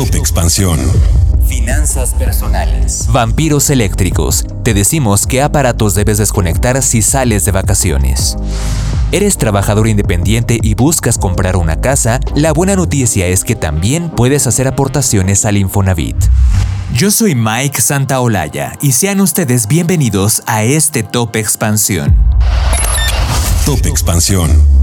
Top Expansión. Finanzas personales. Vampiros eléctricos. Te decimos qué aparatos debes desconectar si sales de vacaciones. ¿Eres trabajador independiente y buscas comprar una casa? La buena noticia es que también puedes hacer aportaciones al Infonavit. Yo soy Mike Santaolalla y sean ustedes bienvenidos a este Top Expansión. Top Expansión.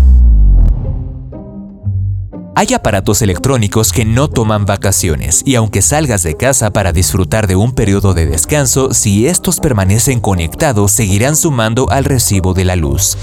Hay aparatos electrónicos que no toman vacaciones y aunque salgas de casa para disfrutar de un periodo de descanso, si estos permanecen conectados seguirán sumando al recibo de la luz.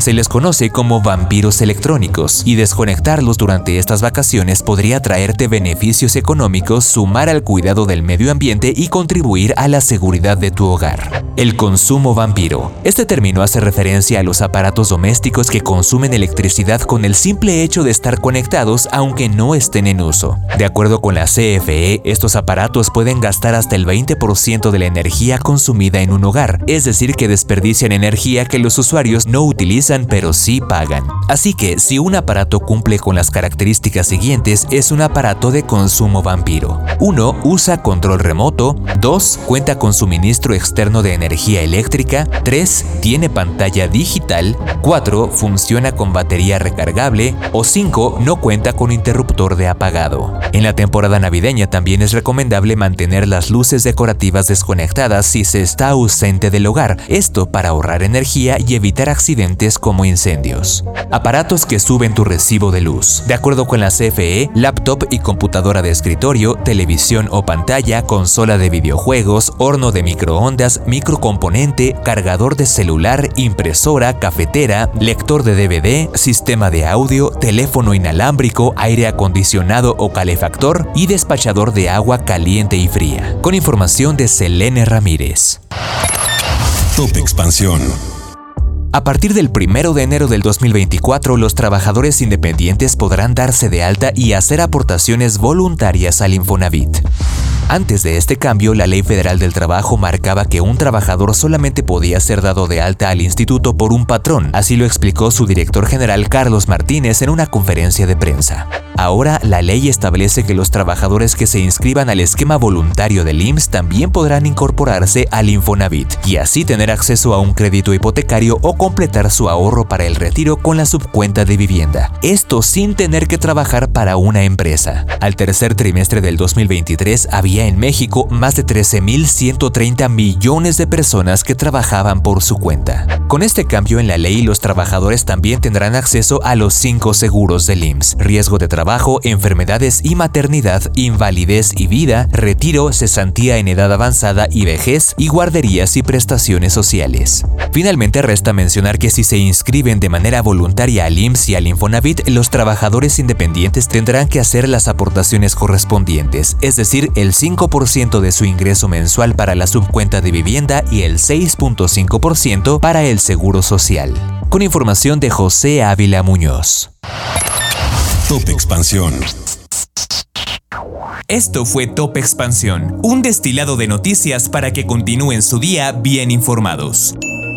Se les conoce como vampiros electrónicos y desconectarlos durante estas vacaciones podría traerte beneficios económicos, sumar al cuidado del medio ambiente y contribuir a la seguridad de tu hogar. El consumo vampiro. Este término hace referencia a los aparatos domésticos que consumen electricidad con el simple hecho de estar conectados aunque no estén en uso. De acuerdo con la CFE, estos aparatos pueden gastar hasta el 20% de la energía consumida en un hogar, es decir, que desperdician energía que los usuarios no utilizan pero sí pagan. Así que si un aparato cumple con las características siguientes, es un aparato de consumo vampiro. 1. Usa control remoto. 2. Cuenta con suministro externo de energía eléctrica. 3. Tiene pantalla digital. 4. Funciona con batería recargable. O 5. No cuenta con interruptor de apagado. En la temporada navideña también es recomendable mantener las luces decorativas desconectadas si se está ausente del hogar, esto para ahorrar energía y evitar accidentes como incendios. Aparatos que suben tu recibo de luz. De acuerdo con la CFE, laptop y computadora de escritorio, televisión o pantalla, consola de videojuegos, horno de microondas, microcomponente, cargador de celular, impresora, cafetera, lector de DVD, sistema de audio, teléfono inalámbrico, aire acondicionado o calefactor y despachador de agua caliente y fría. Con información de Selene Ramírez. Top Expansión. A partir del 1 de enero del 2024, los trabajadores independientes podrán darse de alta y hacer aportaciones voluntarias al Infonavit. Antes de este cambio, la Ley Federal del Trabajo marcaba que un trabajador solamente podía ser dado de alta al instituto por un patrón, así lo explicó su director general Carlos Martínez en una conferencia de prensa. Ahora, la ley establece que los trabajadores que se inscriban al esquema voluntario del IMSS también podrán incorporarse al Infonavit y así tener acceso a un crédito hipotecario o completar su ahorro para el retiro con la subcuenta de vivienda. Esto sin tener que trabajar para una empresa. Al tercer trimestre del 2023 había en México más de 13.130 millones de personas que trabajaban por su cuenta. Con este cambio en la ley, los trabajadores también tendrán acceso a los cinco seguros del IMSS, riesgo de trabajo enfermedades y maternidad, invalidez y vida, retiro, cesantía en edad avanzada y vejez, y guarderías y prestaciones sociales. Finalmente resta mencionar que si se inscriben de manera voluntaria al IMSS y al Infonavit, los trabajadores independientes tendrán que hacer las aportaciones correspondientes, es decir, el 5% de su ingreso mensual para la subcuenta de vivienda y el 6.5% para el seguro social. Con información de José Ávila Muñoz. Top Expansión. Esto fue Top Expansión, un destilado de noticias para que continúen su día bien informados.